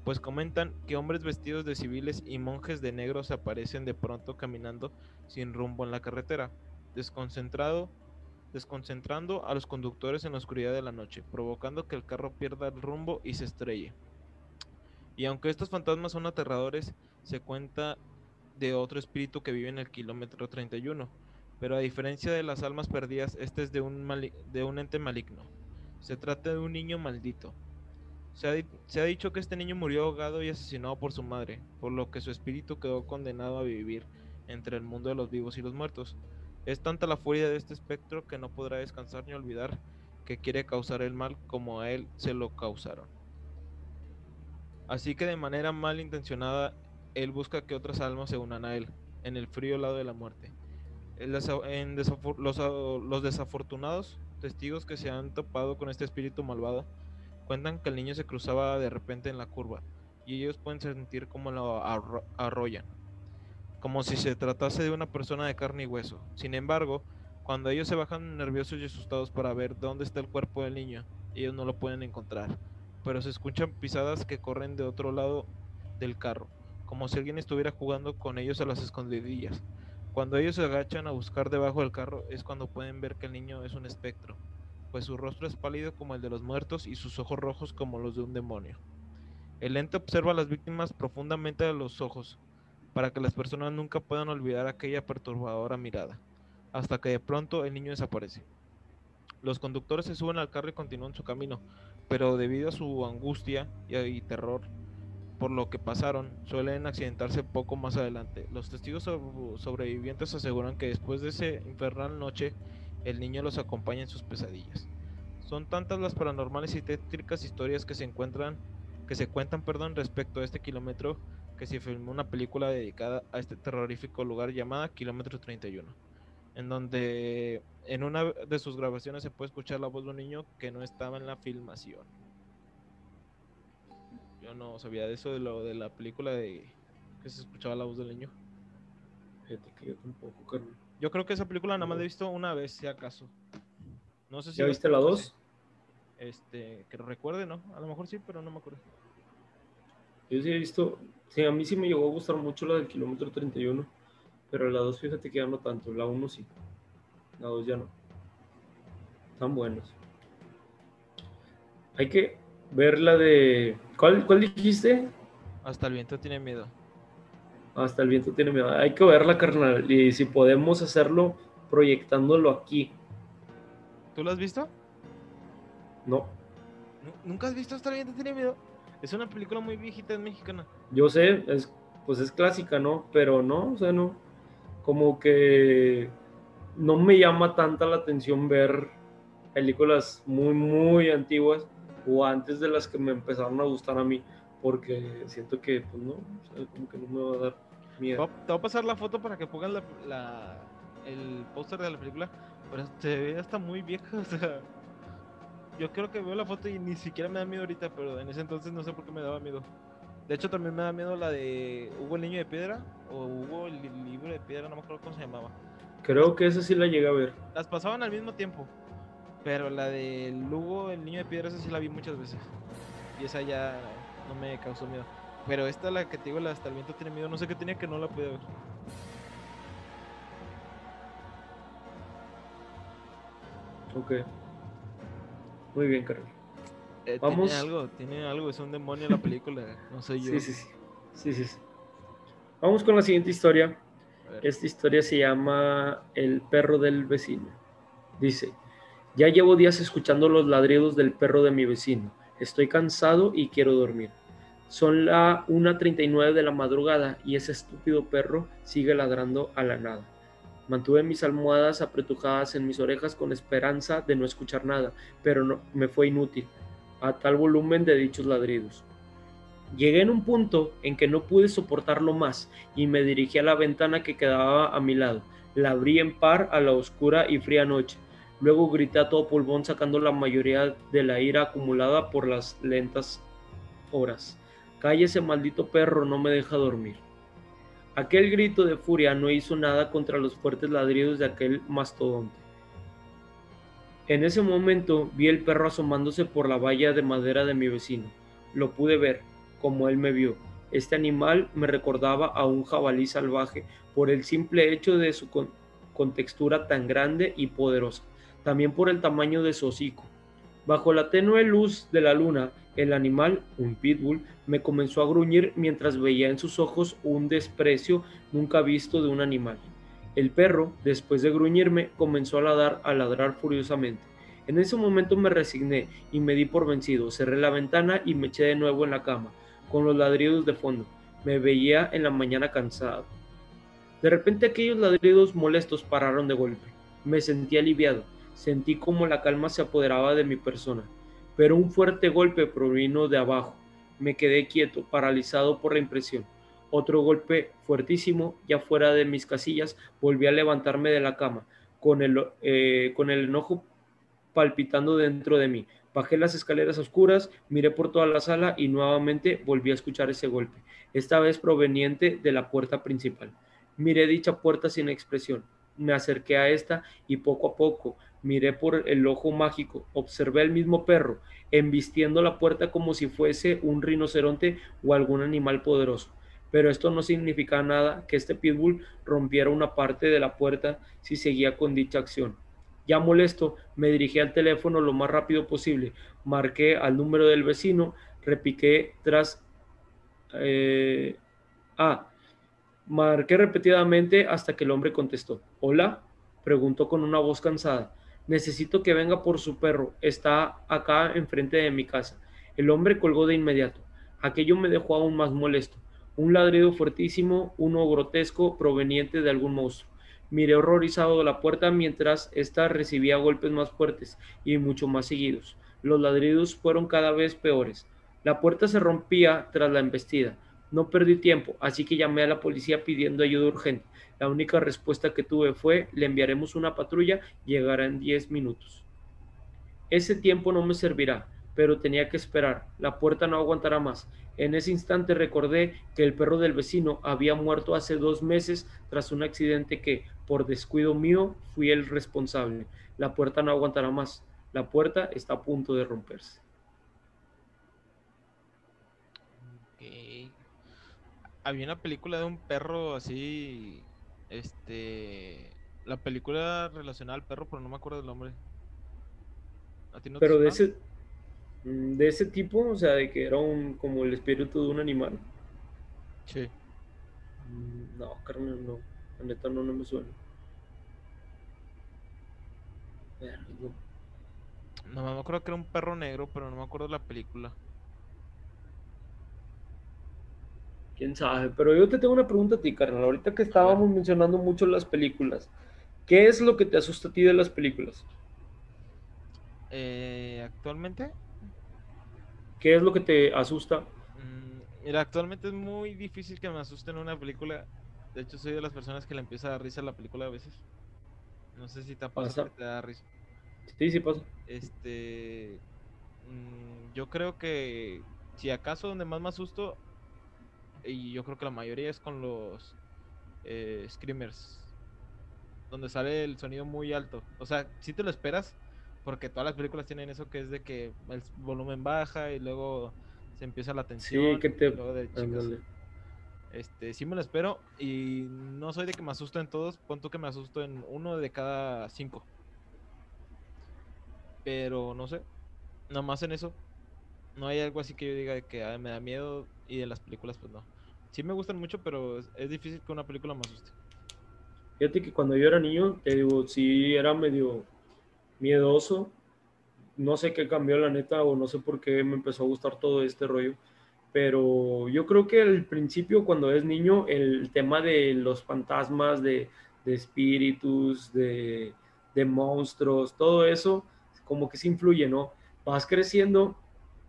pues comentan que hombres vestidos de civiles y monjes de negro se aparecen de pronto caminando sin rumbo en la carretera, desconcentrando a los conductores en la oscuridad de la noche, provocando que el carro pierda el rumbo y se estrelle. Y aunque estos fantasmas son aterradores, se cuenta de otro espíritu que vive en el kilómetro 31, pero a diferencia de las almas perdidas, este es de un, ente maligno. Se trata de un niño maldito. Se ha, se ha, dicho que este niño murió ahogado y asesinado por su madre, por lo que su espíritu quedó condenado a vivir entre el mundo de los vivos y los muertos. Es tanta la furia de este espectro que no podrá descansar ni olvidar que quiere causar el mal como a él se lo causaron. Así que de manera mal intencionada, él busca que otras almas se unan a él, en el frío lado de la muerte. En los, desafortunados testigos que se han topado con este espíritu malvado cuentan que el niño se cruzaba de repente en la curva y ellos pueden sentir como lo arrollan, como si se tratase de una persona de carne y hueso. Sin embargo, cuando ellos se bajan nerviosos y asustados para ver dónde está el cuerpo del niño, ellos no lo pueden encontrar, pero se escuchan pisadas que corren de otro lado del carro, como si alguien estuviera jugando con ellos a las escondidillas. Cuando ellos se agachan a buscar debajo del carro es cuando pueden ver que el niño es un espectro, pues su rostro es pálido como el de los muertos y sus ojos rojos como los de un demonio. El ente observa a las víctimas profundamente a los ojos, para que las personas nunca puedan olvidar aquella perturbadora mirada, hasta que de pronto el niño desaparece. Los conductores se suben al carro y continúan su camino, pero debido a su angustia y terror, por lo que pasaron suelen accidentarse poco más adelante. Los testigos sobrevivientes aseguran que después de esa infernal noche el niño los acompaña en sus pesadillas. Son tantas las paranormales y tétricas historias que se encuentran que se cuentan, perdón, respecto a este kilómetro que se filmó una película dedicada a este terrorífico lugar llamada Kilómetro 31, en donde en una de sus grabaciones se puede escuchar la voz de un niño que no estaba en la filmación. Yo no sabía de eso, de lo de la película de que se escuchaba la voz del niño. yo creo que esa película nada más la he visto una vez, si acaso.
No sé si ¿Ya viste la 2?
Este, que recuerde, ¿no? A lo mejor sí, pero no me acuerdo.
Yo sí he visto, sí, a mí sí me llegó a gustar mucho la del kilómetro 31, pero la 2 fíjate que ya no tanto, la 1 sí, la 2 ya no. Están buenos. Hay que, ver la de. ¿Cuál, ¿Cuál dijiste?
Hasta el viento tiene miedo.
Hasta el viento tiene miedo. Hay que verla, carnal. Y si podemos hacerlo proyectándolo aquí.
¿Tú lo has visto?
No.
¿Nunca has visto Hasta el viento tiene miedo? Es una película muy viejita, es mexicana.
Yo sé, es, pues es clásica, ¿no? Pero no, o sea, no. Como que no me llama tanta la atención ver películas muy, muy antiguas o antes de las que me empezaron a gustar a mí, porque siento que, pues no, como que no me va a dar miedo.
Te voy a pasar la foto para que pongas la, el póster de la película, pero se ve hasta muy vieja, o sea, yo creo que veo la foto y ni siquiera me da miedo ahorita, pero en ese entonces no sé por qué me daba miedo. De hecho, también me da miedo la de Hugo el Niño de Piedra o Hugo el Libro de Piedra, no me acuerdo cómo se llamaba.
Creo que esa sí la llegué a ver.
Las pasaban al mismo tiempo. Pero la de Lugo, el niño de piedra, esa sí la vi muchas veces. Y esa ya no me causó miedo. Pero esta, la que te digo, la hasta el viento tiene miedo, no sé qué tenía que no la pude ver.
Ok. Muy bien, Carlos.
Eh, Vamos. Tiene algo, tiene algo, es un demonio la película, no soy yo.
Sí, sí, sí. sí, sí, sí. Vamos con la siguiente historia. Esta historia se llama El perro del vecino. Dice, ya llevo días escuchando los ladridos del perro de mi vecino. Estoy cansado y quiero dormir. Son la 1.39 de la madrugada y ese estúpido perro sigue ladrando a la nada. Mantuve mis almohadas apretujadas en mis orejas con esperanza de no escuchar nada, pero no, me fue inútil a tal volumen de dichos ladridos. Llegué en un punto en que no pude soportarlo más y me dirigí a la ventana que quedaba a mi lado. La abrí en par a la oscura y fría noche. Luego grité a todo pulmón sacando la mayoría de la ira acumulada por las lentas horas. Cállese maldito perro, no me deja dormir. Aquel grito de furia no hizo nada contra los fuertes ladridos de aquel mastodonte. En ese momento vi el perro asomándose por la valla de madera de mi vecino. Lo pude ver, como él me vio. Este animal me recordaba a un jabalí salvaje por el simple hecho de su contextura tan grande y poderosa, también por el tamaño de su hocico. Bajo la tenue luz de la luna, el animal, un pitbull, me comenzó a gruñir mientras veía en sus ojos un desprecio nunca visto de un animal. El perro, después de gruñirme, comenzó a ladrar, a ladrar furiosamente. En ese momento me resigné y me di por vencido. Cerré la ventana y me eché de nuevo en la cama, con los ladridos de fondo. Me veía en la mañana cansado. De repente aquellos ladridos molestos pararon de golpe. Me sentí aliviado. Sentí como la calma se apoderaba de mi persona pero un fuerte golpe provino de abajo. Me quedé quieto, paralizado por la impresión. Otro golpe fuertísimo, ya fuera de mis casillas, volví a levantarme de la cama, con el, eh, con el enojo palpitando dentro de mí. Bajé las escaleras oscuras, miré por toda la sala y nuevamente volví a escuchar ese golpe, esta vez proveniente de la puerta principal. Miré dicha puerta sin expresión. Me acerqué a esta y poco a poco miré por el ojo mágico, observé al mismo perro, embistiendo la puerta como si fuese un rinoceronte o algún animal poderoso. Pero esto no significaba nada que este pitbull rompiera una parte de la puerta si seguía con dicha acción. Ya molesto, me dirigí al teléfono lo más rápido posible, marqué al número del vecino, repiqué tras... Eh, ah, marqué repetidamente hasta que el hombre contestó. ¿Hola? preguntó con una voz cansada. Necesito que venga por su perro. Está acá enfrente de mi casa. El hombre colgó de inmediato. Aquello me dejó aún más molesto. Un ladrido fuertísimo, uno grotesco, proveniente de algún monstruo. Miré horrorizado la puerta mientras ésta recibía golpes más fuertes y mucho más seguidos. Los ladridos fueron cada vez peores. La puerta se rompía tras la embestida. No perdí tiempo, así que llamé a la policía pidiendo ayuda urgente. La única respuesta que tuve fue, le enviaremos una patrulla, llegará en 10 minutos. Ese tiempo no me servirá, pero tenía que esperar. La puerta no aguantará más. En ese instante recordé que el perro del vecino había muerto hace dos meses tras un accidente que, por descuido mío, fui el responsable. La puerta no aguantará más. La puerta está a punto de romperse.
Había una película de un perro así este. La película relacionada al perro, pero no me acuerdo del nombre.
pero de ese. Mm, de ese tipo, o sea, de que era un como el espíritu de un animal.
Sí.
Mm, no, carne no. La neta no, no me suena.
No, me acuerdo que era un perro negro, pero no me acuerdo de la película.
quién sabe. Pero yo te tengo una pregunta a ti, carnal. Ahorita que estábamos mencionando mucho las películas, ¿qué es lo que te asusta a ti de las películas?
Eh, ¿Actualmente?
¿Qué es lo que te asusta?
Mm, mira, actualmente es muy difícil que me asuste en una película. De hecho, soy de las personas que le empieza a dar risa a la película a veces. No sé si te pasa que te da risa.
Sí, sí pasa.
Este. Mm, yo creo que si acaso donde más me asusto y yo creo que la mayoría es con los eh, screamers, donde sale el sonido muy alto. O sea, si te lo esperas, porque todas las películas tienen eso que es de que el volumen baja y luego se empieza la tensión.
Sí, que te...
este, sí me lo espero y no soy de que me asusto en todos, punto que me asusto en uno de cada cinco. Pero no sé, nada más en eso. No hay algo así que yo diga que me da miedo y en las películas pues no sí me gustan mucho, pero es, difícil que una película me asuste.
Fíjate que cuando yo era niño, te digo, sí era medio miedoso. No sé qué cambió la neta o no sé por qué me empezó a gustar todo este rollo. Pero yo creo que al principio, cuando es niño, el tema de los fantasmas, de, espíritus, de, monstruos, todo eso, como que se influye, ¿no? Vas creciendo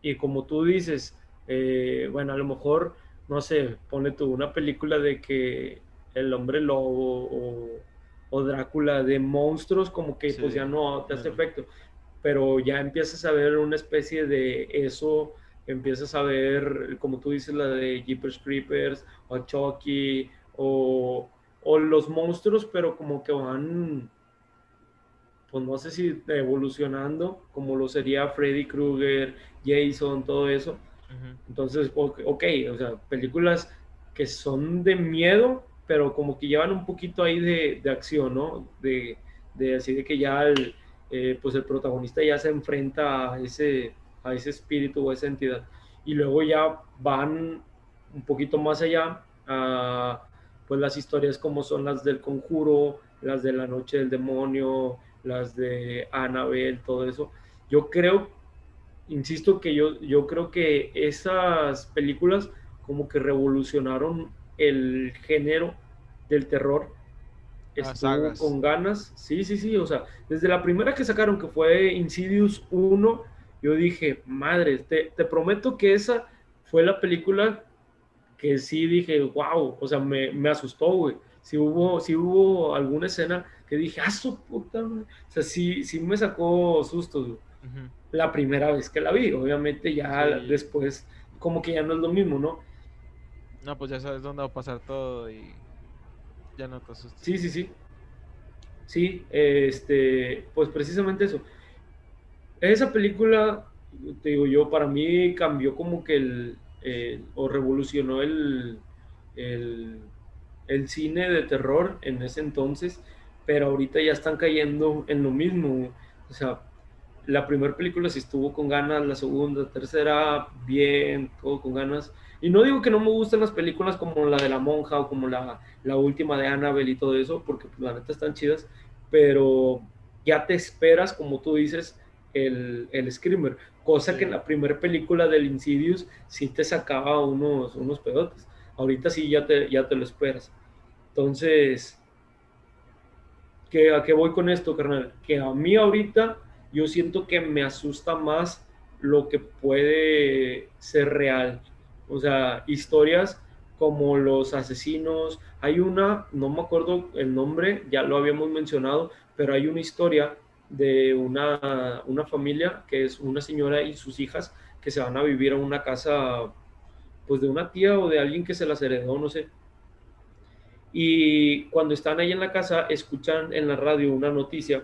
y como tú dices, eh, bueno, a lo mejor no sé, pone tú una película de que el hombre lobo o, Drácula de monstruos, como que pues ya no te hace efecto, pero ya empiezas a ver una especie de eso empiezas a ver, como tú dices, la de Jeepers Creepers o Chucky o, o los monstruos, pero como que van, pues no sé si evolucionando, como lo sería Freddy Krueger, Jason, todo eso. Entonces, ok, o sea, películas que son de miedo, pero como que llevan un poquito ahí de, de acción, ¿no? De, de, así de que ya el, eh, pues el protagonista ya se enfrenta a ese, a ese espíritu o a esa entidad. Y luego ya van un poquito más allá a pues las historias como son las del conjuro, las de la noche del demonio, las de Annabelle, todo eso. Yo creo, insisto que yo, yo creo que esas películas como que revolucionaron el género del terror. Estuvo con ganas. Sí, sí, sí. O sea, desde la primera que sacaron, que fue Insidious 1, yo dije, madre, te, te prometo que esa fue la película que sí dije, wow, o sea, me, me asustó, güey. Si hubo, si hubo alguna escena que dije, ah, su puta, o sea, sí, sí me sacó sustos, La primera vez que la vi, obviamente ya después, como que ya no es lo mismo, ¿no?
No, pues ya sabes dónde va a pasar todo y ya no te asustas.
Sí, sí, sí. Sí, este, pues precisamente eso. Esa película, te digo yo, para mí cambió como que el, o revolucionó el, el, el, cine de terror en ese entonces, pero ahorita ya están cayendo en lo mismo. O sea, la primera película sí estuvo con ganas, la segunda, tercera, bien, todo con ganas. Y no digo que no me gusten las películas como la de la monja o como la, la última de Annabelle y todo eso, porque pues, la neta están chidas, pero ya te esperas, como tú dices, el, el Screamer, cosa que en la primera película del Insidious sí te sacaba unos, unos pedotes. Ahorita sí ya te, ya te lo esperas. Entonces, ¿qué, ¿a qué voy con esto, carnal? Que a mí ahorita yo siento que me asusta más lo que puede ser real. O sea, historias como los asesinos. Hay una, no me acuerdo el nombre, ya lo habíamos mencionado, pero hay una historia de una, una familia que es una señora y sus hijas que se van a vivir a una casa, pues de una tía o de alguien que se las heredó, no sé. Y cuando están ahí en la casa, escuchan en la radio una noticia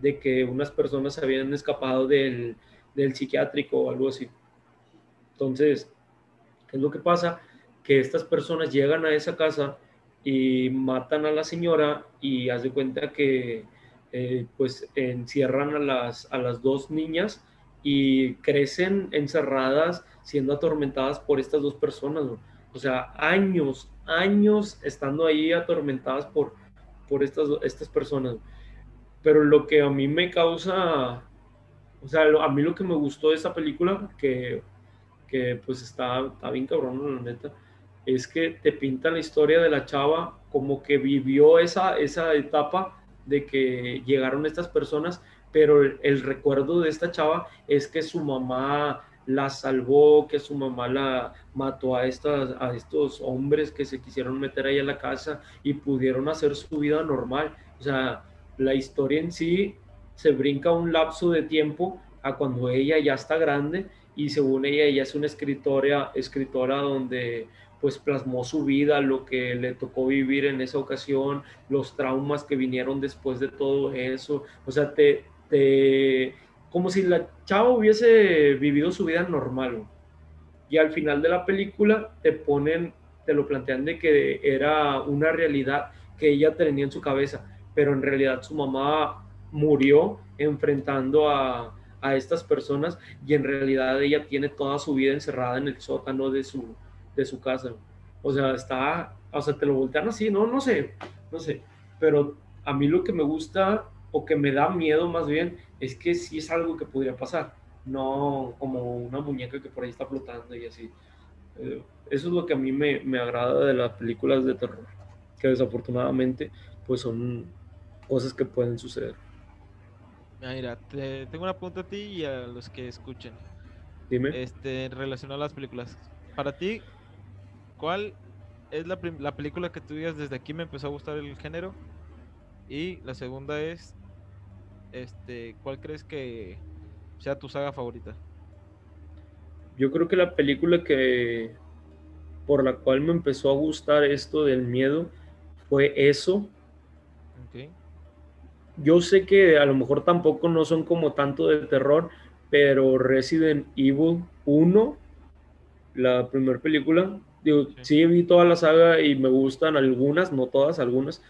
de que unas personas habían escapado del, del psiquiátrico o algo así. Entonces, ¿qué es lo que pasa? Que estas personas llegan a esa casa y matan a la señora y haz de cuenta que eh, pues encierran a las, a las dos niñas y crecen encerradas siendo atormentadas por estas dos personas. O sea, años, años estando ahí atormentadas por, por estas, estas personas. Pero lo que a mí me causa, o sea, a mí lo que me gustó de esta película, que, que pues está, está bien cabrón, la neta, es que te pinta la historia de la chava como que vivió esa, esa etapa de que llegaron estas personas, pero el, recuerdo de esta chava es que su mamá la salvó, que su mamá la mató a, estas, a estos hombres que se quisieron meter ahí a la casa y pudieron hacer su vida normal. O sea, la historia en sí se brinca un lapso de tiempo a cuando ella ya está grande y según ella ella es una escritora, escritora donde pues plasmó su vida, lo que le tocó vivir en esa ocasión, los traumas que vinieron después de todo eso, o sea, te, te como si la chava hubiese vivido su vida normal. Y al final de la película te ponen, te lo plantean de que era una realidad que ella tenía en su cabeza pero en realidad su mamá murió enfrentando a, a estas personas y en realidad ella tiene toda su vida encerrada en el sótano de su, de su casa. O sea, está, o sea, te lo voltean así, no, no sé, no sé, pero a mí lo que me gusta o que me da miedo más bien es que sí es algo que podría pasar, no como una muñeca que por ahí está flotando y así. Eh, eso es lo que a mí me, me agrada de las películas de terror, que desafortunadamente pues son cosas que pueden suceder.
Mira, te, tengo una pregunta a ti y a los que escuchen.
Dime.
Este, relacionado a las películas. Para ti, ¿cuál es la, la película que tú digas desde aquí me empezó a gustar el género? Y la segunda es, este, ¿cuál crees que sea tu saga favorita?
yo creo que la película que por la cual me empezó a gustar esto del miedo fue eso. Yo sé que a lo mejor tampoco no son como tanto de terror, pero Resident Evil 1, la primera película, digo, sí. vi toda la saga y me gustan algunas, no todas, algunas,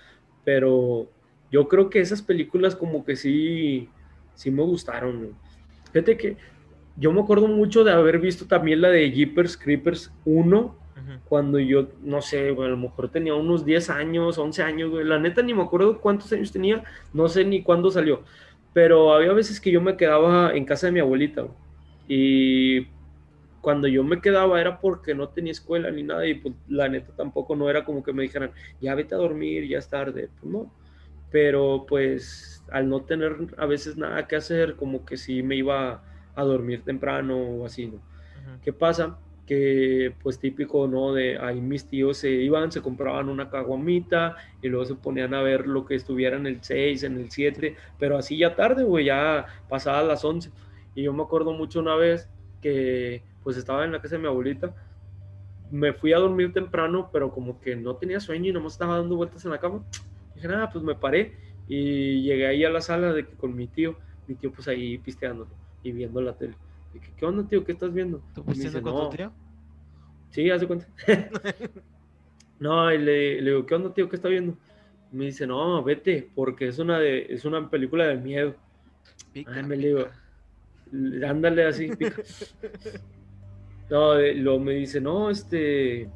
pero yo creo que esas películas como que sí, sí me gustaron. Fíjate que yo me acuerdo mucho de haber visto también la de Jeepers Creepers 1, cuando yo, no sé, a lo mejor tenía unos 10 años, 11 años, güey. La neta ni me acuerdo cuántos años tenía, no sé ni cuándo salió. Pero había veces que yo me quedaba en casa de mi abuelita, Y cuando yo me quedaba era porque no tenía escuela ni nada y pues la neta tampoco no era como que me dijeran, ya vete a dormir, ya es tarde. Pues no. Pero pues al no tener a veces nada que hacer, como que sí me iba a dormir temprano o así, ¿no? ¿Qué pasa? Que pues típico, ¿no? De ahí mis tíos se iban, se compraban una caguamita y luego se ponían a ver lo que estuviera en el 6, en el 7, pero así ya tarde, güey, ya pasadas las 11. Y yo me acuerdo mucho una vez que pues estaba en la casa de mi abuelita, me fui a dormir temprano, pero como que no tenía sueño y nomás estaba dando vueltas en la cama. dije, nada, pues me paré y llegué ahí a la sala de que con mi tío, mi tío pues ahí pisteando y viendo la tele. ¿Qué onda, tío? ¿Qué estás viendo?
¿Tú pusiste con tu tío?
Sí, hace cuenta. no, y le, le, digo, ¿qué onda, tío? ¿Qué está viendo? Me dice, no, vete, porque es una, de, es una película de miedo. Pica, me digo, ándale así, pica. no, luego me dice, no, este,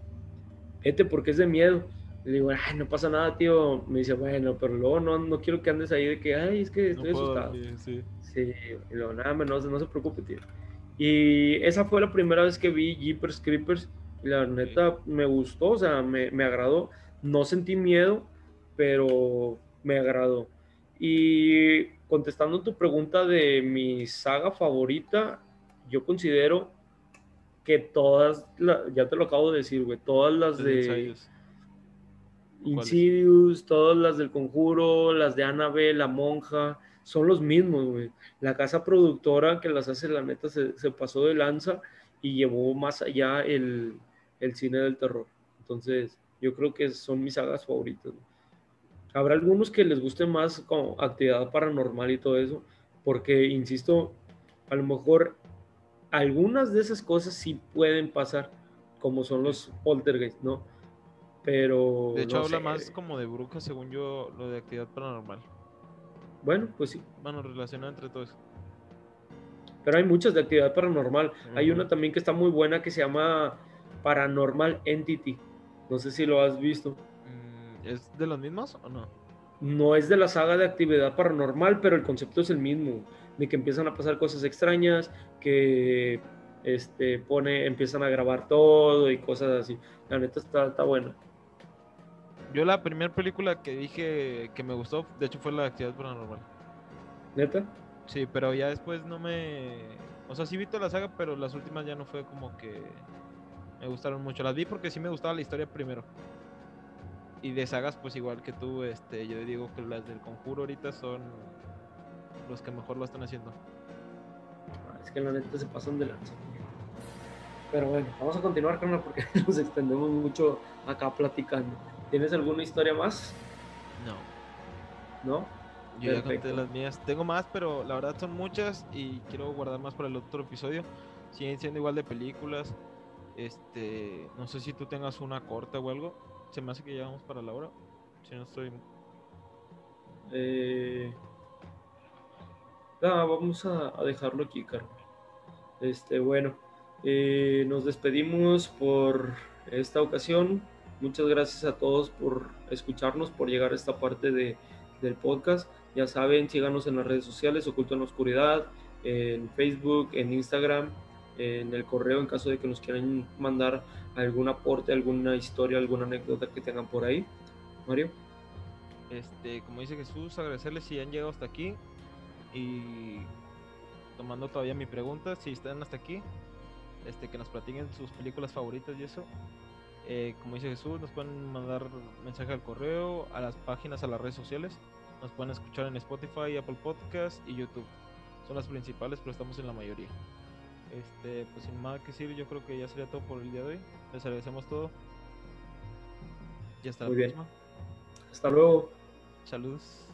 vete porque es de miedo. Le digo, ay, no pasa nada, tío. Me dice, bueno, pero luego no, no quiero que andes ahí de que, ay, es que estoy asustado. sí. sí, y luego, nada, no, no se preocupe, tío. Y esa fue la primera vez que vi Jeepers Creepers. Y la neta me gustó, o sea, me, me agradó. No sentí miedo, pero me agradó. Y contestando tu pregunta de mi saga favorita, yo considero que todas, ya te lo acabo de decir, güey, todas las de Insidious, todas las del Conjuro, las de Annabelle, La Monja, son los mismos, güey. La casa productora que las hace, la neta, se, pasó de lanza y llevó más allá el, cine del terror. Entonces, yo creo que son mis sagas favoritas. Habrá algunos que les guste más como actividad paranormal y todo eso, porque, insisto, a lo mejor algunas de esas cosas sí pueden pasar, como son los poltergeist, ¿no? Pero...
De hecho, habla más como de brujas, según yo, lo de actividad paranormal.
Bueno, pues sí.
Bueno, relacionado entre todo eso.
Pero hay muchas de actividad paranormal. Hay una también que está muy buena que se llama Paranormal Entity. No sé si lo has visto.
Mm, ¿Es de los mismos o no?
No es de la saga de actividad paranormal, pero el concepto es el mismo. De que empiezan a pasar cosas extrañas, que este, pone, empiezan a grabar todo y cosas así. La neta está, está buena.
Yo la primera película que dije que me gustó, de hecho, fue la actividad paranormal.
¿Neta?
Sí, pero ya después no me... O sea, sí vi toda la saga, pero las últimas ya no fue como que me gustaron mucho. Las vi porque sí me gustaba la historia primero. Y de sagas, pues igual que tú, este, yo digo que las del conjuro ahorita son los que mejor lo están haciendo.
Ah, es que la neta se pasan de lanza. Pero bueno, vamos a continuar con porque nos extendemos mucho acá platicando. ¿Tienes alguna historia más?
No. ¿No? Yo ya conté las mías. Tengo más, pero la verdad son muchas y quiero guardar más para el otro episodio. Siguen siendo igual de películas. Este, no sé si tú tengas una corta o algo. Se me hace que ya vamos para la hora. Si no estoy.
Eh... vamos a, dejarlo aquí, Carlos. Este, bueno, eh, nos despedimos por esta ocasión. Muchas gracias a todos por escucharnos, por llegar a esta parte de, del podcast. Ya saben, síganos en las redes sociales, Oculto en la Oscuridad, en Facebook, en Instagram, en el correo en caso de que nos quieran mandar algún aporte, alguna historia, alguna anécdota que tengan por ahí. Mario.
Este, como dice Jesús, agradecerles si han llegado hasta aquí y tomando todavía mi pregunta, si están hasta aquí, este, que nos platiquen sus películas favoritas y eso. Eh, como dice Jesús, nos pueden mandar mensaje al correo, a las páginas, a las redes sociales. Nos pueden escuchar en Spotify, Apple Podcast y YouTube. Son las principales, pero estamos en la mayoría. Este, pues sin más que decir, yo creo que ya sería todo por el día de hoy. Les agradecemos todo. Y hasta
Muy
la
bien.
próxima.
Hasta luego.
Saludos.